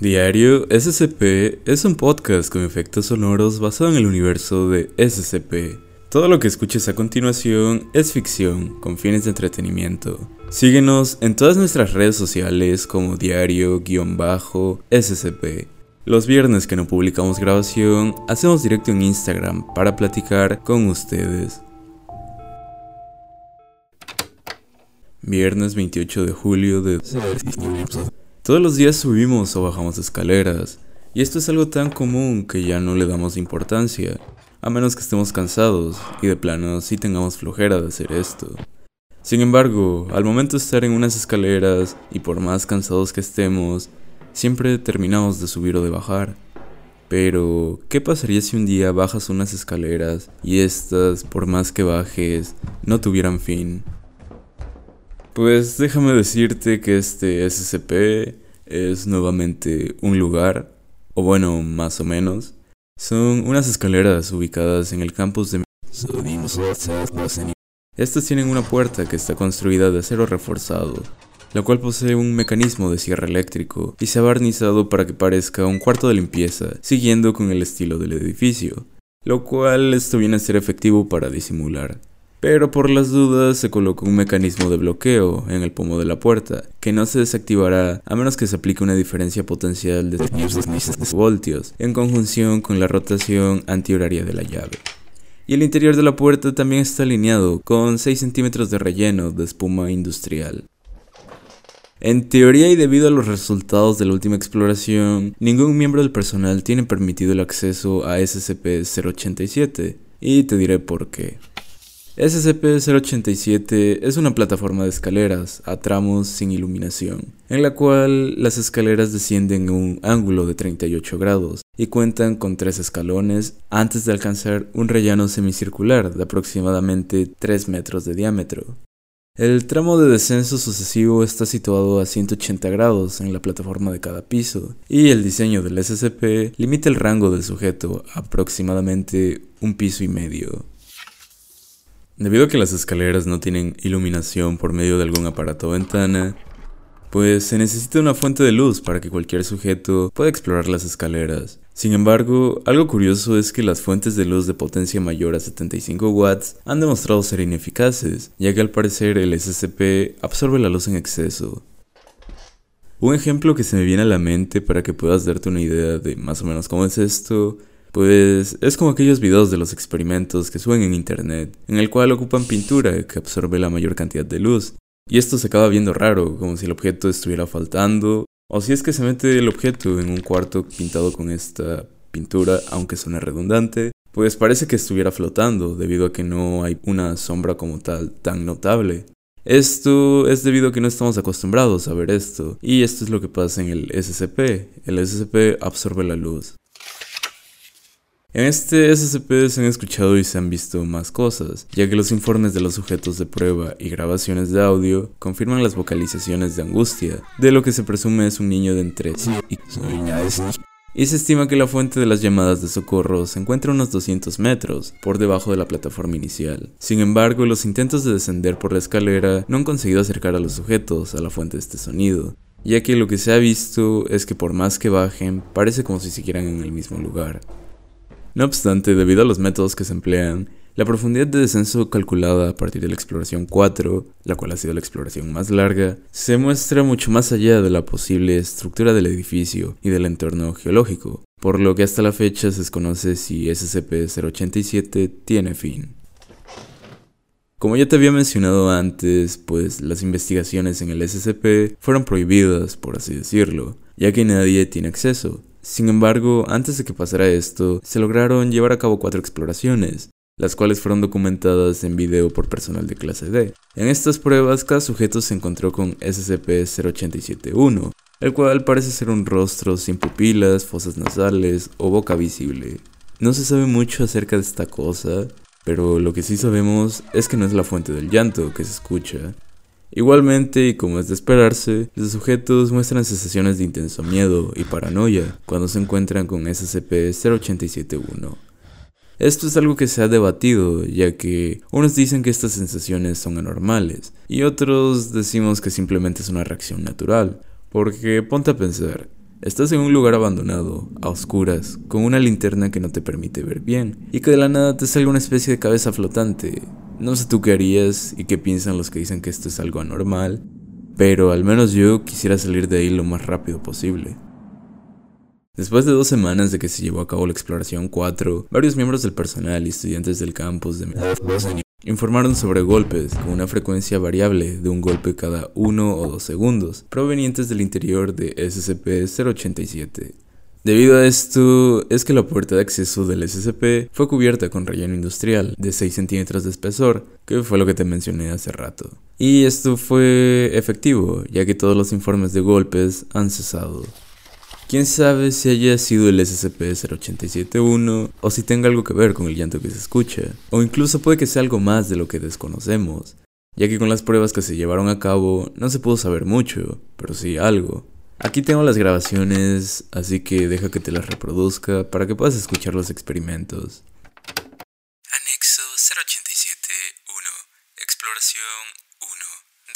Diario SCP es un podcast con efectos sonoros basado en el universo de SCP. Todo lo que escuches a continuación es ficción con fines de entretenimiento. Síguenos en todas nuestras redes sociales como diario-scp. Los viernes que no publicamos grabación, hacemos directo en Instagram para platicar con ustedes. Viernes 28 de julio de... Todos los días subimos o bajamos escaleras, y esto es algo tan común que ya no le damos importancia, a menos que estemos cansados y de plano sí tengamos flojera de hacer esto. Sin embargo, al momento de estar en unas escaleras y por más cansados que estemos, siempre terminamos de subir o de bajar. Pero, ¿qué pasaría si un día bajas unas escaleras y estas, por más que bajes, no tuvieran fin? Pues déjame decirte que este SCP es nuevamente un lugar, o bueno, más o menos. Son unas escaleras ubicadas en el campus de... Estas tienen una puerta que está construida de acero reforzado, la cual posee un mecanismo de cierre eléctrico y se ha barnizado para que parezca un cuarto de limpieza, siguiendo con el estilo del edificio, lo cual esto viene a ser efectivo para disimular pero por las dudas se colocó un mecanismo de bloqueo en el pomo de la puerta, que no se desactivará a menos que se aplique una diferencia potencial de 10 voltios, en conjunción con la rotación antihoraria de la llave. Y el interior de la puerta también está alineado con 6 centímetros de relleno de espuma industrial. En teoría y debido a los resultados de la última exploración, ningún miembro del personal tiene permitido el acceso a SCP-087, y te diré por qué. SCP-087 es una plataforma de escaleras a tramos sin iluminación, en la cual las escaleras descienden en un ángulo de 38 grados y cuentan con tres escalones antes de alcanzar un rellano semicircular de aproximadamente 3 metros de diámetro. El tramo de descenso sucesivo está situado a 180 grados en la plataforma de cada piso, y el diseño del SCP limita el rango del sujeto a aproximadamente un piso y medio. Debido a que las escaleras no tienen iluminación por medio de algún aparato o ventana, pues se necesita una fuente de luz para que cualquier sujeto pueda explorar las escaleras. Sin embargo, algo curioso es que las fuentes de luz de potencia mayor a 75 watts han demostrado ser ineficaces, ya que al parecer el SCP absorbe la luz en exceso. Un ejemplo que se me viene a la mente para que puedas darte una idea de más o menos cómo es esto pues es como aquellos videos de los experimentos que suben en internet, en el cual ocupan pintura que absorbe la mayor cantidad de luz. Y esto se acaba viendo raro, como si el objeto estuviera faltando, o si es que se mete el objeto en un cuarto pintado con esta pintura, aunque suene redundante, pues parece que estuviera flotando, debido a que no hay una sombra como tal tan notable. Esto es debido a que no estamos acostumbrados a ver esto, y esto es lo que pasa en el SCP. El SCP absorbe la luz. En este SCP se han escuchado y se han visto más cosas, ya que los informes de los sujetos de prueba y grabaciones de audio confirman las vocalizaciones de angustia, de lo que se presume es un niño de entre y y se estima que la fuente de las llamadas de socorro se encuentra a unos 200 metros por debajo de la plataforma inicial. Sin embargo, los intentos de descender por la escalera no han conseguido acercar a los sujetos a la fuente de este sonido, ya que lo que se ha visto es que por más que bajen, parece como si siguieran en el mismo lugar. No obstante, debido a los métodos que se emplean, La profundidad de descenso calculada a partir de la exploración 4, la cual ha sido la exploración más larga, se muestra mucho más allá de la posible estructura del edificio y del entorno geológico, por lo que hasta la fecha se desconoce si SCP-087 tiene fin. Como ya te había mencionado antes, pues las investigaciones en el SCP fueron prohibidas, por así decirlo, ya que nadie tiene acceso. Sin embargo, antes de que pasara esto, se lograron llevar a cabo cuatro exploraciones, las cuales fueron documentadas en video por personal de clase D. En estas pruebas, cada sujeto se encontró con SCP-087-1, el cual parece ser un rostro sin pupilas, fosas nasales o boca visible. No se sabe mucho acerca de esta cosa, pero lo que sí sabemos es que no es la fuente del llanto que se escucha. Igualmente, y como es de esperarse, los sujetos muestran sensaciones de intenso miedo y paranoia cuando se encuentran con SCP-0871. Esto es algo que se ha debatido, ya que unos dicen que estas sensaciones son anormales y otros decimos que simplemente es una reacción natural, porque ponte a pensar, estás en un lugar abandonado, a oscuras, con una linterna que no te permite ver bien, y que de la nada te salga una especie de cabeza flotante. No sé tú qué harías y qué piensan los que dicen que esto es algo anormal, pero al menos yo quisiera salir de ahí lo más rápido posible. Después de dos semanas de que se llevó a cabo la exploración 4, varios miembros del personal y estudiantes del campus de informaron sobre golpes con una frecuencia variable de un golpe cada uno o dos segundos, provenientes del interior de SCP-087. Debido a esto, es que la puerta de acceso del SCP fue cubierta con relleno industrial de 6 centímetros de espesor, que fue lo que te mencioné hace rato. Y esto fue efectivo, ya que todos los informes de golpes han cesado. Quién sabe si haya sido el SCP-0871 o si tenga algo que ver con el llanto que se escucha, o incluso puede que sea algo más de lo que desconocemos, ya que con las pruebas que se llevaron a cabo no se pudo saber mucho, pero sí algo. Aquí tengo las grabaciones, así que deja que te las reproduzca para que puedas escuchar los experimentos. Anexo 087-1 Exploración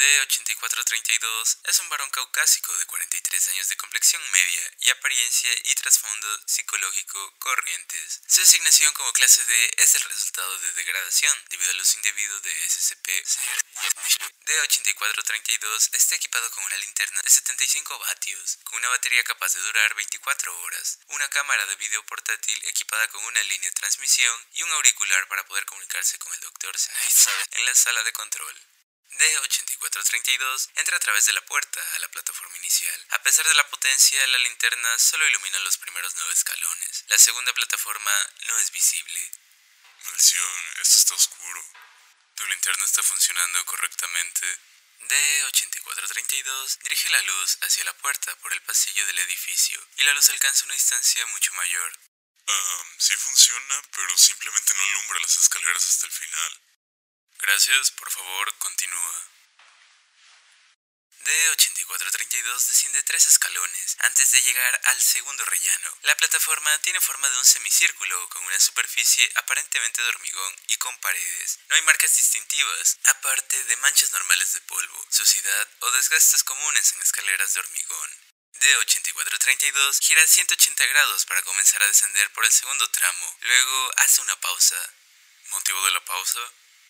de 8432 es un varón caucásico de 43 años de complexión media y apariencia y trasfondo psicológico corrientes. Su asignación como clase D es el resultado de degradación debido al uso indebido de SCP. De 8432 está equipado con una linterna de 75 vatios, con una batería capaz de durar 24 horas, una cámara de video portátil equipada con una línea de transmisión y un auricular para poder comunicarse con el Dr. Snipes en la sala de control. D8432 entra a través de la puerta a la plataforma inicial. A pesar de la potencia, la linterna solo ilumina los primeros nueve escalones. La segunda plataforma no es visible. Maldición, esto está oscuro. ¿Tu linterna está funcionando correctamente? D8432 dirige la luz hacia la puerta por el pasillo del edificio y la luz alcanza una distancia mucho mayor. Um, sí funciona, pero simplemente no alumbra las escaleras hasta el final. Gracias, por favor, continúa. D8432 desciende tres escalones antes de llegar al segundo rellano. La plataforma tiene forma de un semicírculo con una superficie aparentemente de hormigón y con paredes. No hay marcas distintivas, aparte de manchas normales de polvo, suciedad o desgastes comunes en escaleras de hormigón. D8432 gira 180 grados para comenzar a descender por el segundo tramo. Luego hace una pausa. ¿Motivo de la pausa?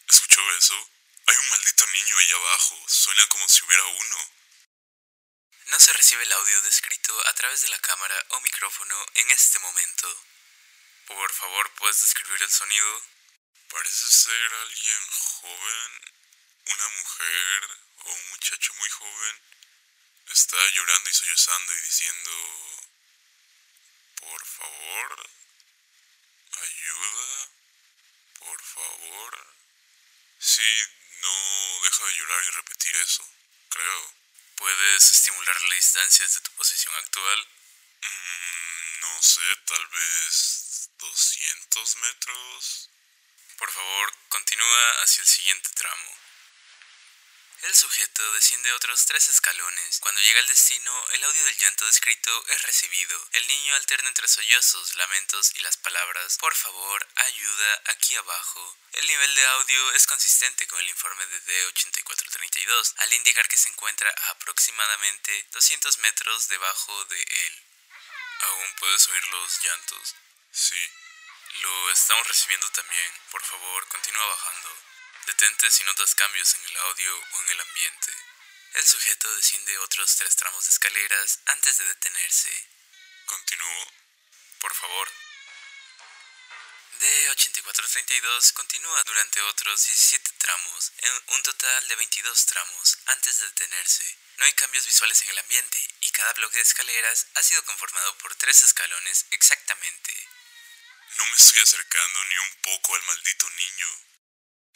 ¿Escuchó eso? Hay un maldito niño ahí abajo. Suena como si hubiera uno. No se recibe el audio descrito a través de la cámara o micrófono en este momento. Por favor, ¿puedes describir el sonido? Parece ser alguien joven, una mujer o un muchacho muy joven. Está llorando y sollozando y diciendo... Por favor. Ayuda. Por favor. Sí, no deja de llorar y repetir eso, creo. ¿Puedes estimular la distancia desde tu posición actual? Mm, no sé, tal vez 200 metros. Por favor, continúa hacia el siguiente tramo. El sujeto desciende otros tres escalones. Cuando llega al destino, el audio del llanto descrito es recibido. El niño alterna entre sollozos, lamentos y las palabras Por favor, ayuda aquí abajo. El nivel de audio es consistente con el informe de D8432, al indicar que se encuentra a aproximadamente 200 metros debajo de él. ¿Aún puedes oír los llantos? Sí. Lo estamos recibiendo también. Por favor, continúa bajando. Detente si notas cambios en el audio o en el ambiente. El sujeto desciende otros tres tramos de escaleras antes de detenerse. Continúo. Por favor. D8432 continúa durante otros 17 tramos, en un total de 22 tramos, antes de detenerse. No hay cambios visuales en el ambiente y cada bloque de escaleras ha sido conformado por tres escalones exactamente. No me estoy acercando ni un poco al maldito niño.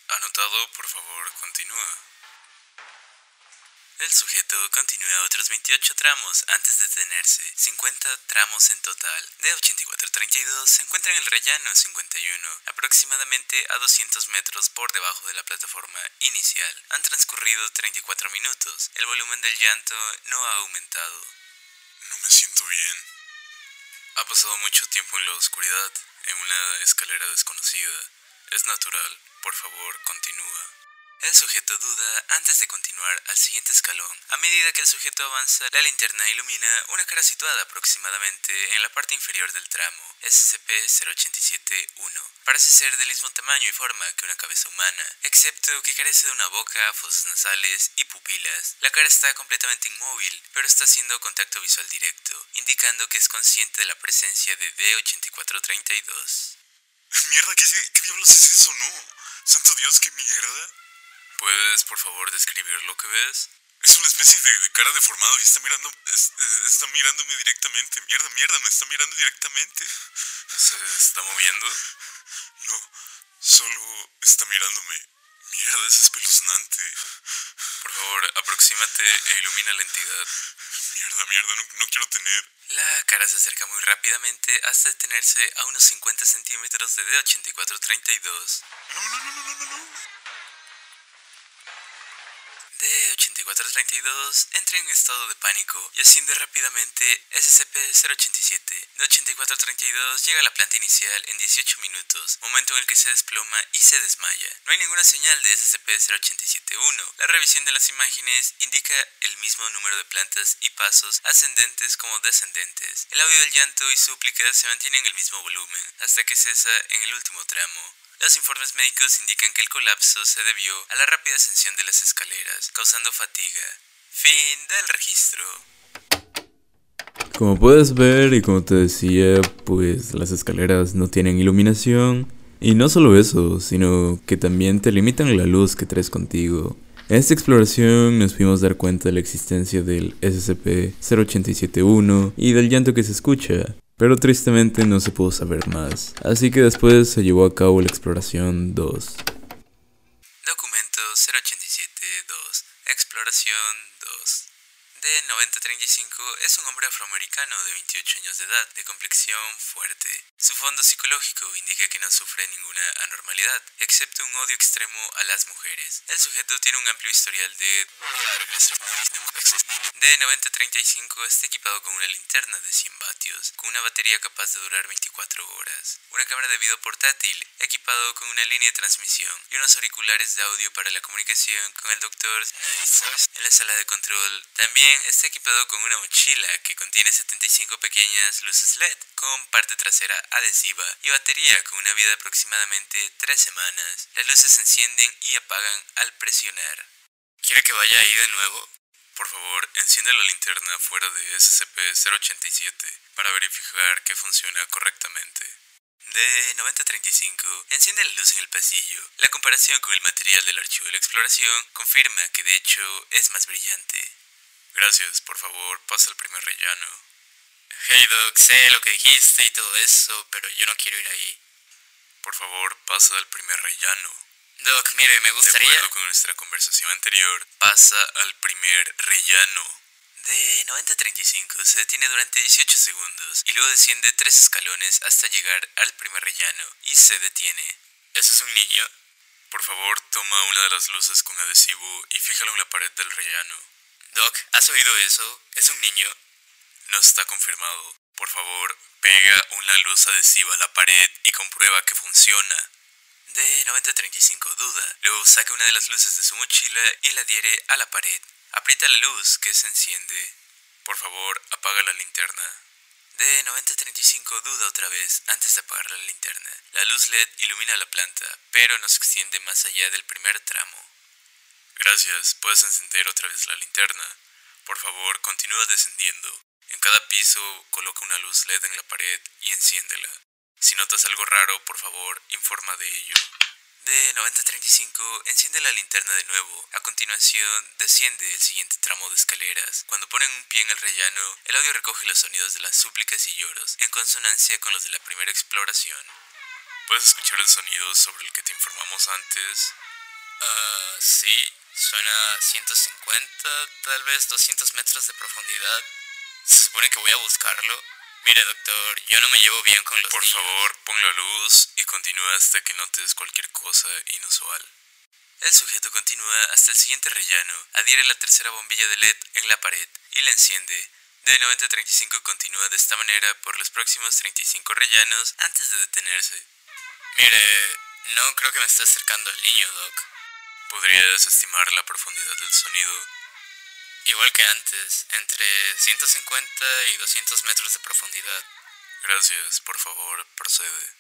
Anotado, por favor, continúa. El sujeto continúa otros 28 tramos antes de detenerse, 50 tramos en total. De 8432 se encuentra en el rellano 51, aproximadamente a 200 metros por debajo de la plataforma inicial. Han transcurrido 34 minutos. El volumen del llanto no ha aumentado. No me siento bien. Ha pasado mucho tiempo en la oscuridad, en una escalera desconocida. Es natural. Por favor, continúa. El sujeto duda antes de continuar al siguiente escalón. A medida que el sujeto avanza, la linterna ilumina una cara situada aproximadamente en la parte inferior del tramo, SCP-087-1. Parece ser del mismo tamaño y forma que una cabeza humana, excepto que carece de una boca, fosas nasales y pupilas. La cara está completamente inmóvil, pero está haciendo contacto visual directo, indicando que es consciente de la presencia de D-8432. Mierda, ¿qué, ¿qué diablos es eso, no? Santo Dios, qué mierda. ¿Puedes, por favor, describir lo que ves? Es una especie de, cara deformado y está mirando, está mirándome directamente. Mierda, mierda, me está mirando directamente. ¿Se está moviendo? No, solo está mirándome. Mierda, es espeluznante. Por favor, aproxímate e ilumina la entidad. Mierda, mierda, no, no quiero tener. La cara se acerca muy rápidamente hasta detenerse a unos 50 centímetros de D8432. No, no, no, no, no, no. D8432 entra en estado de pánico y asciende rápidamente SCP-087. D8432 llega a la planta inicial en 18 minutos, momento en el que se desploma y se desmaya. No hay ninguna señal de SCP-087-1. La revisión de las imágenes indica el mismo número de plantas y pasos ascendentes como descendentes. El audio del llanto y súplicas se mantienen en el mismo volumen hasta que cesa en el último tramo. Los informes médicos indican que el colapso se debió a la rápida ascensión de las escaleras, causando fatiga. Fin del registro. Como puedes ver y como te decía, pues las escaleras no tienen iluminación. Y no solo eso, sino que también te limitan la luz que traes contigo. En esta exploración nos pudimos dar cuenta de la existencia del SCP-0871 y del llanto que se escucha, pero tristemente no se pudo saber más, así que después se llevó a cabo la exploración 2. Documento 087-2 Exploración 2 de 9035 es un hombre afroamericano de 28 años de edad, de complexión fuerte. Su fondo psicológico indica que no sufre ninguna anormalidad, excepto un odio extremo a las mujeres. El sujeto tiene un amplio historial de... De 9035 está equipado con una linterna de 100 vatios, con una batería capaz de durar 24 horas, una cámara de video portátil, equipado con una línea de transmisión y unos auriculares de audio para la comunicación con el doctor en la sala de control. También está equipado con una mochila que contiene 75 pequeñas luces LED con parte trasera adhesiva y batería con una vida de aproximadamente 3 semanas. Las luces se encienden y apagan al presionar. ¿Quiere que vaya ahí de nuevo? Por favor, enciende la linterna fuera de SCP-087 para verificar que funciona correctamente. De 9035, enciende la luz en el pasillo. La comparación con el material del archivo de la exploración confirma que de hecho es más brillante. Gracias, por favor, pasa al primer rellano. Hey Doc, sé lo que dijiste y todo eso, pero yo no quiero ir ahí. Por favor, pasa al primer rellano. Doc, mire, me gustaría... De acuerdo con nuestra conversación anterior, pasa al primer rellano. De 90-35 se detiene durante 18 segundos y luego desciende tres escalones hasta llegar al primer rellano y se detiene. ¿Ese es un niño? Por favor, toma una de las luces con adhesivo y fíjalo en la pared del rellano. Doc, ¿has oído eso? ¿Es un niño? No está confirmado. Por favor, pega una luz adhesiva a la pared y comprueba que funciona. De 9035 duda. Luego saca una de las luces de su mochila y la adhiere a la pared. Aprieta la luz que se enciende. Por favor, apaga la linterna. De 9035 duda otra vez antes de apagar la linterna. La luz LED ilumina la planta, pero no se extiende más allá del primer tramo. Gracias, puedes encender otra vez la linterna. Por favor, continúa descendiendo. En cada piso coloca una luz LED en la pared y enciéndela. Si notas algo raro, por favor, informa de ello. De 9035 enciende la linterna de nuevo. A continuación, desciende el siguiente tramo de escaleras. Cuando ponen un pie en el rellano, el audio recoge los sonidos de las súplicas y lloros, en consonancia con los de la primera exploración. ¿Puedes escuchar el sonido sobre el que te informamos antes? Ah, sí, suena a 150, tal vez 200 metros de profundidad. Se supone que voy a buscarlo. Mire, doctor, yo no me llevo bien con los Por niños. favor, pon la luz y continúa hasta que notes cualquier cosa inusual. El sujeto continúa hasta el siguiente rellano, adhiere la tercera bombilla de LED en la pared y la enciende. De 9035 continúa de esta manera por los próximos 35 rellanos antes de detenerse. Mire, no creo que me esté acercando al niño, Doc. ¿Podrías estimar la profundidad del sonido? Igual que antes, entre 150 y 200 metros de profundidad. Gracias, por favor, procede.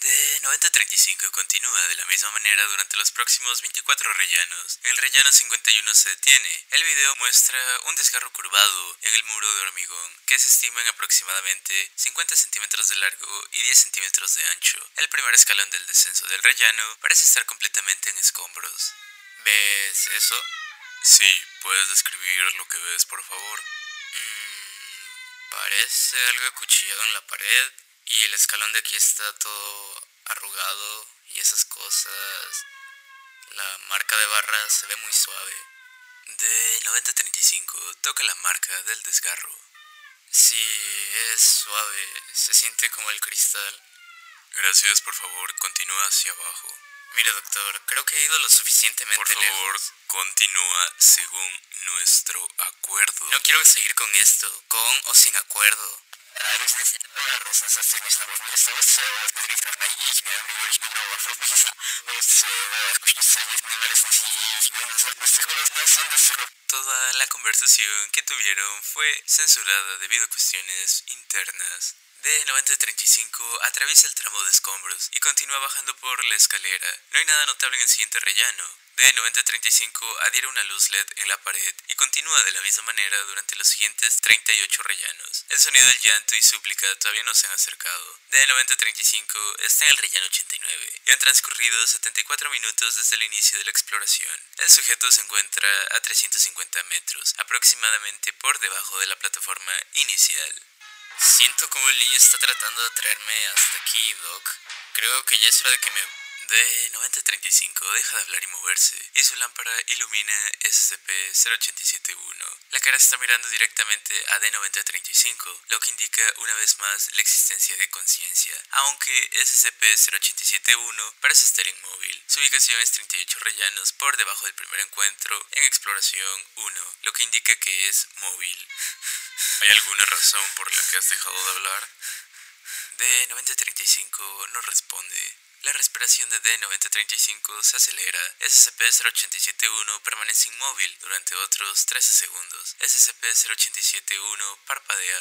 De 9035 continúa de la misma manera durante los próximos 24 rellanos. El rellano 51 se detiene. El video muestra un desgarro curvado en el muro de hormigón que se estima en aproximadamente 50 centímetros de largo y 10 centímetros de ancho. El primer escalón del descenso del rellano parece estar completamente en escombros. ¿Ves eso? Sí, ¿puedes describir lo que ves, por favor? Mm, parece algo acuchillado en la pared y el escalón de aquí está todo arrugado y esas cosas. La marca de barra se ve muy suave. De 9035 toca la marca del desgarro. Sí, es suave, se siente como el cristal. Gracias, por favor, continúa hacia abajo. Mire, doctor, creo que he ido lo suficientemente Por favor, lejos. continúa según nuestro acuerdo. No quiero seguir con esto, con o sin acuerdo. Toda la conversación que tuvieron fue censurada debido a cuestiones internas. De 9035 atraviesa el tramo de escombros y continúa bajando por la escalera. No hay nada notable en el siguiente rellano. De 9035 adhiere una luz LED en la pared y continúa de la misma manera durante los siguientes 38 rellanos. El sonido del llanto y súplica todavía no se han acercado. De 9035 está en el rellano 89 y han transcurrido 74 minutos desde el inicio de la exploración. El sujeto se encuentra a 350 metros, aproximadamente por debajo de la plataforma inicial. Siento como el niño está tratando de traerme hasta aquí, Doc. Creo que ya es hora de que me... De 9035 deja de hablar y moverse, y su lámpara ilumina SCP-0871. La cara está mirando directamente a D9035, lo que indica una vez más la existencia de conciencia, aunque SCP-0871 parece estar inmóvil. Su ubicación es 38 rellanos por debajo del primer encuentro en exploración 1, lo que indica que es móvil. ¿Hay alguna razón por la que has dejado de hablar? D9035 no responde. La respiración de D9035 se acelera. SCP-0871 permanece inmóvil durante otros 13 segundos. SCP-0871 parpadea.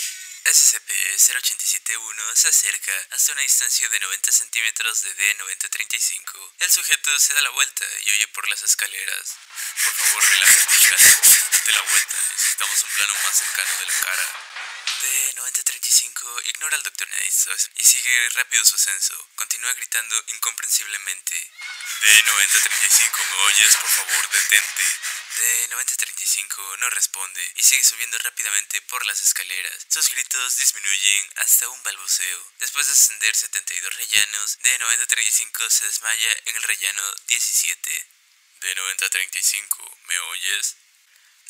SCP-0871 se acerca hasta una distancia de 90 centímetros de D9035. El sujeto se da la vuelta y huye por las escaleras. Por favor, relájate. Date la vuelta. Necesitamos un plano más cercano de la cara. D9035 ignora al Dr. Naistos y sigue rápido su ascenso. Continúa gritando incomprensiblemente. D9035, ¿me oyes? Por favor, detente. D9035 no responde y sigue subiendo rápidamente por las escaleras. Sus gritos disminuyen hasta un balbuceo. Después de ascender 72 rellanos, D9035 se desmaya en el rellano 17. D9035, ¿me oyes?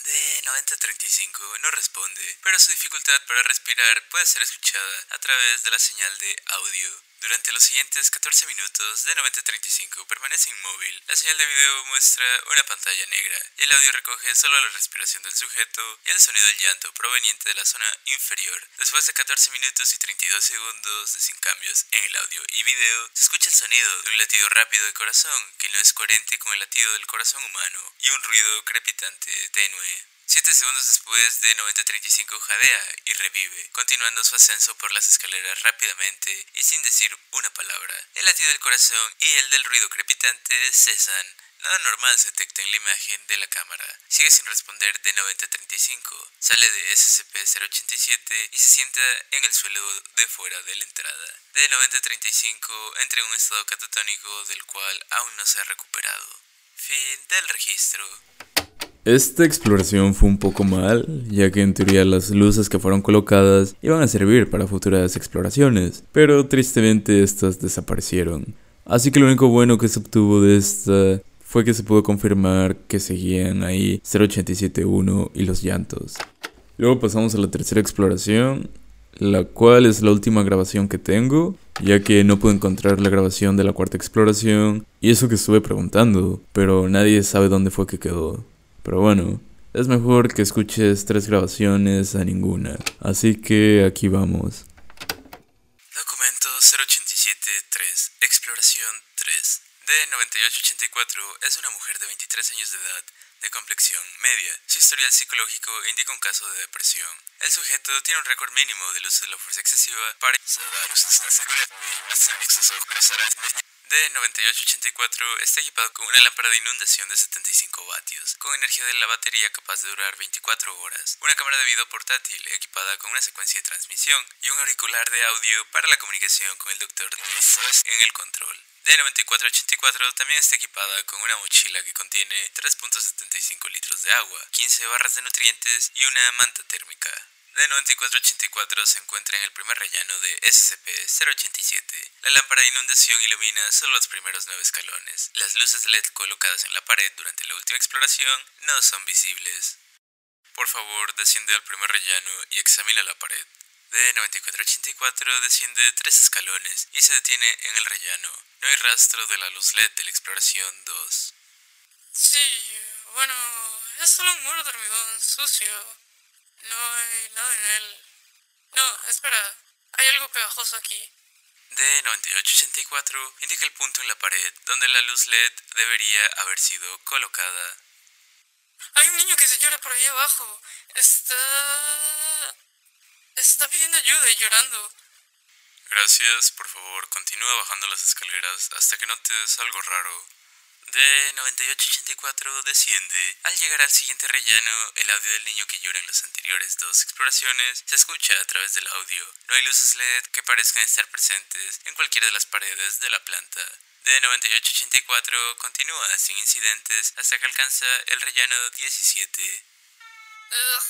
D9035 no responde, pero su dificultad para respirar puede ser escuchada a través de la señal de audio. Durante los siguientes 14 minutos, D9035 permanece inmóvil. La señal de video muestra una pantalla negra y el audio recoge solo la respiración del sujeto y el sonido del llanto proveniente de la zona inferior. Después de 14 minutos y 32 segundos de sin cambios en el audio y video, se escucha el sonido de un latido rápido de corazón que no es coherente con el latido del corazón humano y un ruido crepitante tenue. Siete segundos después de 90-35 jadea y revive, continuando su ascenso por las escaleras rápidamente y sin decir una palabra. El latido del corazón y el del ruido crepitante cesan. Nada normal se detecta en la imagen de la cámara. Sigue sin responder de 90-35. Sale de SCP-087 y se sienta en el suelo de fuera de la entrada. De 90-35 entra en un estado catatónico del cual aún no se ha recuperado. Fin del registro. Esta exploración fue un poco mal, ya que en teoría las luces que fueron colocadas iban a servir para futuras exploraciones, pero tristemente estas desaparecieron. Así que lo único bueno que se obtuvo de esta fue que se pudo confirmar que seguían ahí 0871 y los llantos. Luego pasamos a la tercera exploración, la cual es la última grabación que tengo, ya que no pude encontrar la grabación de la cuarta exploración, y eso que estuve preguntando, pero nadie sabe dónde fue que quedó. Pero bueno, es mejor que escuches tres grabaciones a ninguna. Así que aquí vamos. Documento 087-3, Exploración 3. D9884 es una mujer de 23 años de edad, de complexión media. Su historial psicológico indica un caso de depresión. El sujeto tiene un récord mínimo del uso de la fuerza excesiva para D9884 está equipado con una lámpara de inundación de 75 vatios, con energía de la batería capaz de durar 24 horas, una cámara de video portátil equipada con una secuencia de transmisión y un auricular de audio para la comunicación con el doctor en el control. D9484 también está equipada con una mochila que contiene 3.75 litros de agua, 15 barras de nutrientes y una manta térmica. D9484 se encuentra en el primer rellano de SCP-087. La lámpara de inundación ilumina solo los primeros nueve escalones. Las luces LED colocadas en la pared durante la última exploración no son visibles. Por favor, desciende al primer rellano y examina la pared. D9484 desciende tres escalones y se detiene en el rellano. No hay rastro de la luz LED de la exploración 2. Sí, bueno, es solo un muro de hormigón sucio. No hay nada en él. No, espera, hay algo pegajoso aquí. D9884 indica el punto en la pared donde la luz LED debería haber sido colocada. Hay un niño que se llora por ahí abajo. Está... Está pidiendo ayuda y llorando. Gracias, por favor, continúa bajando las escaleras hasta que notes algo raro. D9884 desciende. Al llegar al siguiente rellano, el audio del niño que llora en las anteriores dos exploraciones se escucha a través del audio. No hay luces LED que parezcan estar presentes en cualquiera de las paredes de la planta. D9884 continúa sin incidentes hasta que alcanza el rellano 17. Ugh,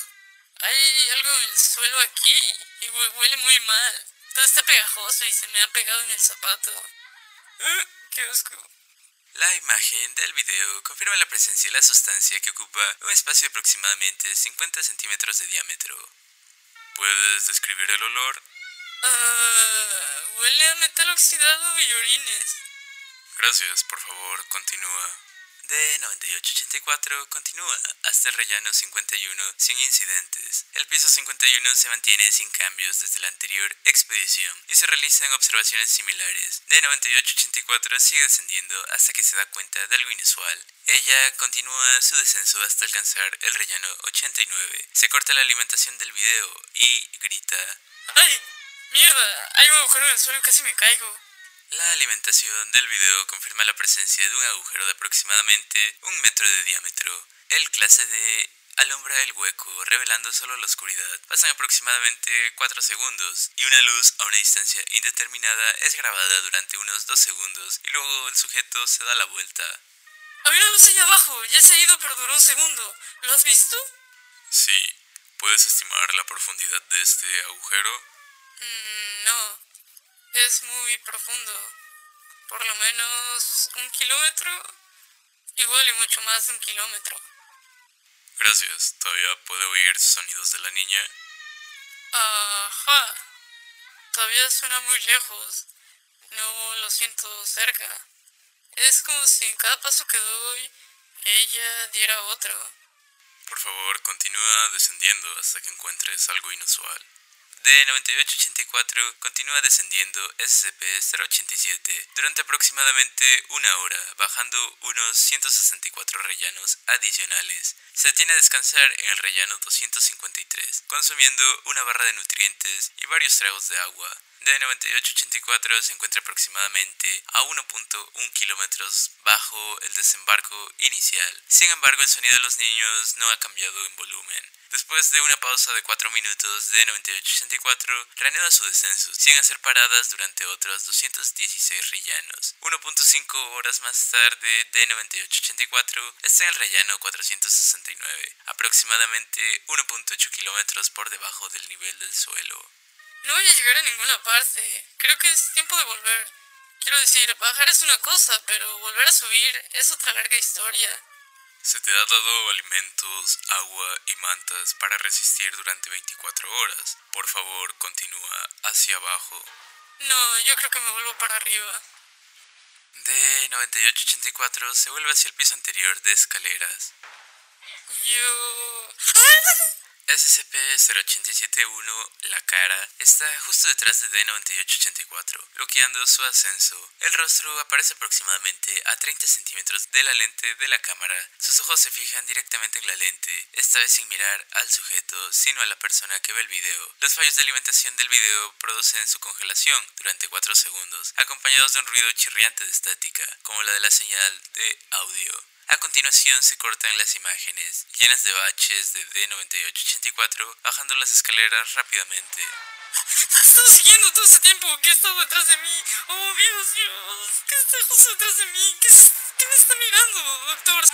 hay algo en el suelo aquí y hue- huele muy mal. Todo está pegajoso y se me ha pegado en el zapato. Ugh, qué asco. La imagen del video confirma la presencia de la sustancia que ocupa un espacio de aproximadamente 50 centímetros de diámetro. ¿Puedes describir el olor? Ah, huele a metal oxidado y orines. Gracias, por favor, continúa. D9884 continúa hasta el rellano 51 sin incidentes. El piso 51 se mantiene sin cambios desde la anterior expedición y se realizan observaciones similares. D9884 sigue descendiendo hasta que se da cuenta de algo inusual. Ella continúa su descenso hasta alcanzar el rellano 89. Se corta la alimentación del video y grita. ¡Ay! ¡Mierda! Hay un agujero en el suelo y casi me caigo. La alimentación del video confirma la presencia de un agujero de aproximadamente un metro de diámetro. El clase D alumbra el hueco, revelando solo la oscuridad. Pasan aproximadamente 4 segundos y una luz a una distancia indeterminada es grabada durante unos 2 segundos y luego el sujeto se da la vuelta. Había una luz allá abajo. Ya se ha ido, pero duró un segundo. ¿Lo has visto? Sí. ¿Puedes estimar la profundidad de este agujero? Mm, no. Es muy profundo. Por lo menos un kilómetro. Igual y mucho más de un kilómetro. Gracias. ¿Todavía puedo oír sonidos de la niña? Ajá. Todavía suena muy lejos. No lo siento cerca. Es como si en cada paso que doy ella diera otro. Por favor, continúa descendiendo hasta que encuentres algo inusual. D9884 continúa descendiendo SCP-087 durante aproximadamente una hora, bajando unos 164 rellanos adicionales. Se detiene a descansar en el rellano 253, consumiendo una barra de nutrientes y varios tragos de agua. D9884 se encuentra aproximadamente a 1.1 kilómetros bajo el desembarco inicial. Sin embargo, el sonido de los niños no ha cambiado en volumen. Después de una pausa de 4 minutos, D9884 reanuda su descenso, sin hacer paradas durante otros 216 rellanos. 1.5 horas más tarde, D9884 está en el rellano 469, aproximadamente 1.8 kilómetros por debajo del nivel del suelo. No voy a llegar a ninguna parte. Creo que es tiempo de volver. Quiero decir, bajar es una cosa, pero volver a subir es otra larga historia. Se te ha dado alimentos, agua y mantas para resistir durante 24 horas. Por favor, continúa hacia abajo. No, yo creo que me vuelvo para arriba. D9884 se vuelve hacia el piso anterior de escaleras. Yo... SCP-0871, la cara, está justo detrás de D9884, bloqueando su ascenso. El rostro aparece aproximadamente a 30 centímetros de la lente de la cámara. Sus ojos se fijan directamente en la lente, esta vez sin mirar al sujeto, sino a la persona que ve el video. Los fallos de alimentación del video producen su congelación durante 4 segundos, acompañados de un ruido chirriante de estática, como la de la señal de audio. A continuación se cortan las imágenes, llenas de baches de D9884, bajando las escaleras rápidamente. Estado siguiendo todo ese tiempo que ha estado detrás de mí. Oh, Dios, Dios. ¿Qué está justo detrás de mí? ¿Qué, qué me está mirando, doctor?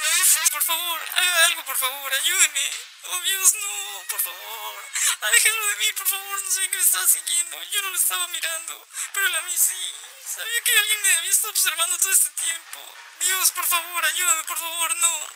Por favor, haga algo, por favor, ayúdeme. Oh, Dios, no, por favor. Déjelo de mí, por favor. No sé qué me estaba siguiendo. Yo no lo estaba mirando, pero a mí sí. Sabía que alguien me había estado observando todo este tiempo. Dios, por favor, ayúdame, por favor, no.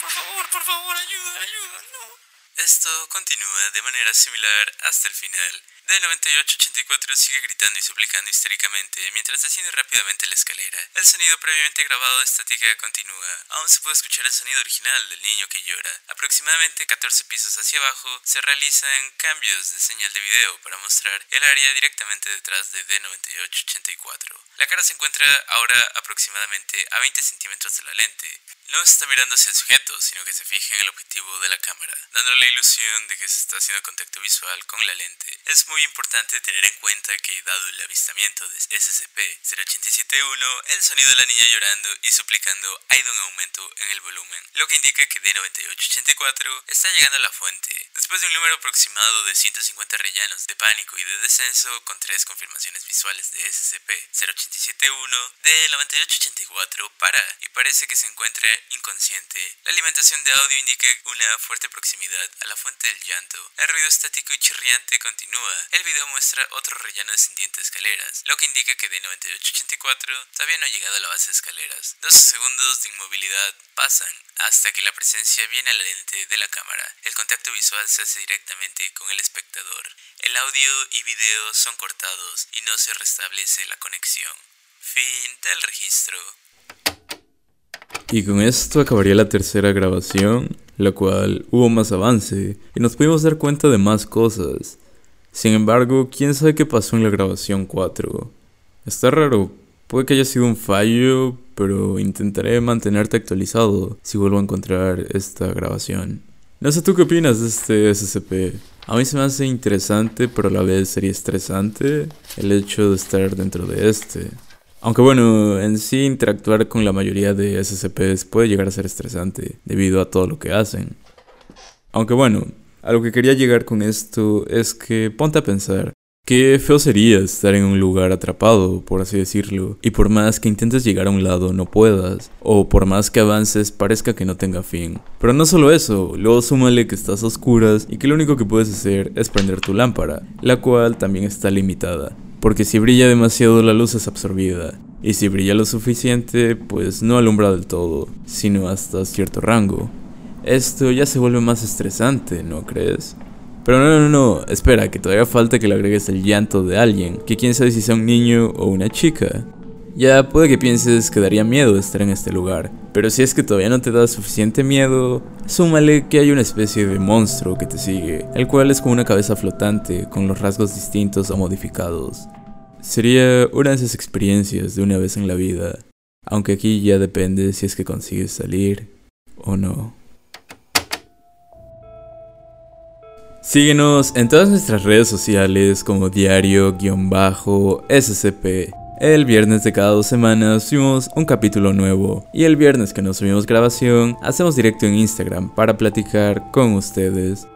Por favor, por favor, ayuda, ayuda, no. Esto continúa de manera similar hasta el final. D9884 sigue gritando y suplicando histéricamente mientras desciende rápidamente la escalera. El sonido previamente grabado de estática continúa. Aún se puede escuchar el sonido original del niño que llora. Aproximadamente 14 pisos hacia abajo se realizan cambios de señal de video para mostrar el área directamente detrás de D9884. La cara se encuentra ahora aproximadamente a 20 centímetros de la lente. No está mirando hacia el sujeto, sino que se fija en el objetivo de la cámara, dando la ilusión de que se está haciendo contacto visual con la lente. Es muy importante tener en cuenta que, dado el avistamiento de SCP-0871, el sonido de la niña llorando y suplicando ha ido en aumento en el volumen, lo que indica que D9884 está llegando a la fuente. Después de un número aproximado de 150 rellanos de pánico y de descenso, con tres confirmaciones visuales de SCP-0871, D9884 para y parece que se encuentra inconsciente. La alimentación de audio indica una fuerte proximidad a la fuente del llanto. El ruido estático y chirriante continúa. El video muestra otro rellano descendiente de escaleras, lo que indica que D9884 todavía no ha llegado a la base de escaleras. 12 segundos de inmovilidad pasan hasta que la presencia viene a la lente de la cámara. El contacto visual se hace directamente con el espectador. El audio y video son cortados y no se restablece la conexión. Fin del registro. Y con esto acabaría la tercera grabación, la cual hubo más avance y nos pudimos dar cuenta de más cosas. Sin embargo, quién sabe qué pasó en la grabación 4. Está raro, puede que haya sido un fallo, pero intentaré mantenerte actualizado si vuelvo a encontrar esta grabación. No sé tú qué opinas de este SCP. A mí se me hace interesante, pero a la vez sería estresante el hecho de estar dentro de este. Aunque bueno, en sí interactuar con la mayoría de SCPs puede llegar a ser estresante debido a todo lo que hacen. Aunque bueno, a lo que quería llegar con esto es que ponte a pensar, qué feo sería estar en un lugar atrapado, por así decirlo, y por más que intentes llegar a un lado no puedas, o por más que avances parezca que no tenga fin. Pero no solo eso, luego súmale que estás a oscuras y que lo único que puedes hacer es prender tu lámpara, la cual también está limitada porque si brilla demasiado la luz es absorbida, y si brilla lo suficiente, pues no alumbra del todo, sino hasta cierto rango. Esto ya se vuelve más estresante, ¿no crees? Pero no, no, no, espera, que todavía falta que le agregues el llanto de alguien, que quién sabe si sea un niño o una chica. Ya puede que pienses que daría miedo estar en este lugar, pero si es que todavía no te da suficiente miedo, súmale que hay una especie de monstruo que te sigue, el cual es como una cabeza flotante con los rasgos distintos o modificados. Sería una de esas experiencias de una vez en la vida, aunque aquí ya depende si es que consigues salir o no. Síguenos en todas nuestras redes sociales como diario-scp. El viernes de cada dos semanas subimos un capítulo nuevo y el viernes que nos subimos grabación hacemos directo en Instagram para platicar con ustedes.